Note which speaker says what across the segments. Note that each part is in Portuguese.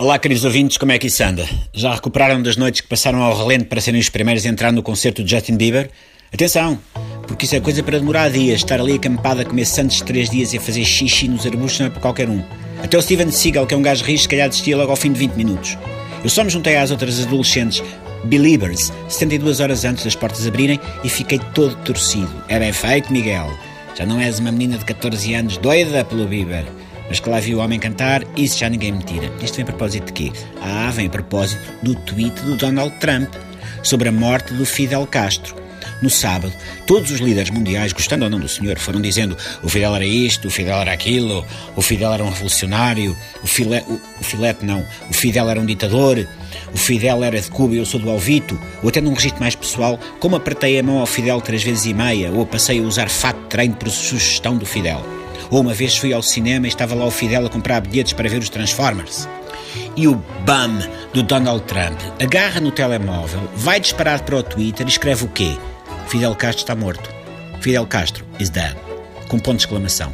Speaker 1: Olá, queridos ouvintes, como é que isso anda? Já recuperaram das noites que passaram ao relento para serem os primeiros a entrar no concerto de Justin Bieber? Atenção, porque isso é coisa para demorar dias. Estar ali acampado a comer santos três dias e a fazer xixi nos arbustos não é para qualquer um. Até o Steven Seagal, que é um gajo rijo, se calhar desistia logo ao fim de 20 minutos. Eu só me juntei às outras adolescentes Believers 72 horas antes das portas abrirem e fiquei todo torcido. É bem feito, Miguel. Já não és uma menina de 14 anos doida pelo Bieber. Mas que lá viu o homem cantar, isso já ninguém me tira. Isto vem a propósito de quê? Ah, vem a propósito do tweet do Donald Trump sobre a morte do Fidel Castro. No sábado, todos os líderes mundiais, gostando ou não do senhor, foram dizendo o Fidel era isto, o Fidel era aquilo, o Fidel era um revolucionário, o, File, o, o Filete não, o Fidel era um ditador, o Fidel era de Cuba e eu sou do Alvito, ou até num registro mais pessoal, como apertei a mão ao Fidel três vezes e meia, ou passei a usar fato de treino por sugestão do Fidel. Ou uma vez fui ao cinema e estava lá o Fidel a comprar bilhetes para ver os Transformers. E o BAM do Donald Trump agarra no telemóvel, vai disparado para o Twitter e escreve o quê? Fidel Castro está morto. Fidel Castro is dead. Com ponto de exclamação.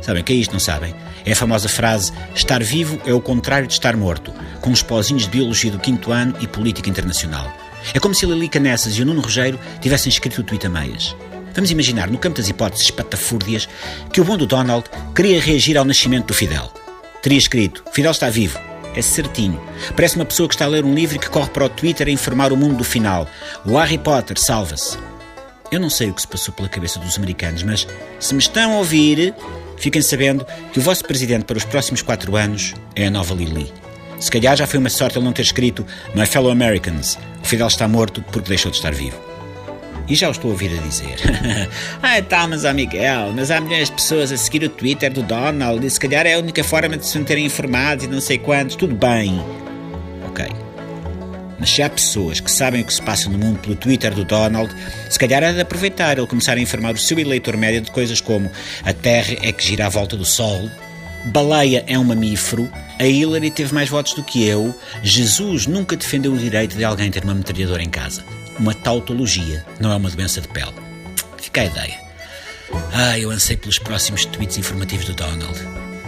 Speaker 1: Sabem o que é isto, não sabem? É a famosa frase estar vivo é o contrário de estar morto, com os pozinhos de biologia do quinto ano e política internacional. É como se a Lili Canessas e o Nuno Rogério tivessem escrito o tweet a meias. Vamos imaginar, no campo das hipóteses espatafúrdias, que o bom do Donald queria reagir ao nascimento do Fidel. Teria escrito: Fidel está vivo. É certinho. Parece uma pessoa que está a ler um livro e que corre para o Twitter a informar o mundo do final. O Harry Potter salva-se. Eu não sei o que se passou pela cabeça dos americanos, mas se me estão a ouvir, fiquem sabendo que o vosso presidente para os próximos quatro anos é a nova Lili. Se calhar já foi uma sorte ele não ter escrito My fellow Americans, o Fidel está morto porque deixou de estar vivo. E já o estou a ouvir a dizer. ah, tá, mas ó Miguel, mas há milhões de pessoas a seguir o Twitter do Donald e se calhar é a única forma de se manterem informados e não sei quantos. Tudo bem. Ok. Mas se há pessoas que sabem o que se passa no mundo pelo Twitter do Donald, se calhar é de aproveitar ele começar a informar o seu eleitor médio de coisas como a Terra é que gira à volta do Sol, Baleia é um mamífero, a Hillary teve mais votos do que eu, Jesus nunca defendeu o direito de alguém ter uma metralhadora em casa uma tautologia, não é uma doença de pele. Fica a ideia. Ah, eu ansei pelos próximos tweets informativos do Donald.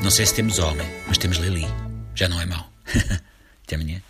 Speaker 1: Não sei se temos homem, mas temos Lili. Já não é mau. Até amanhã.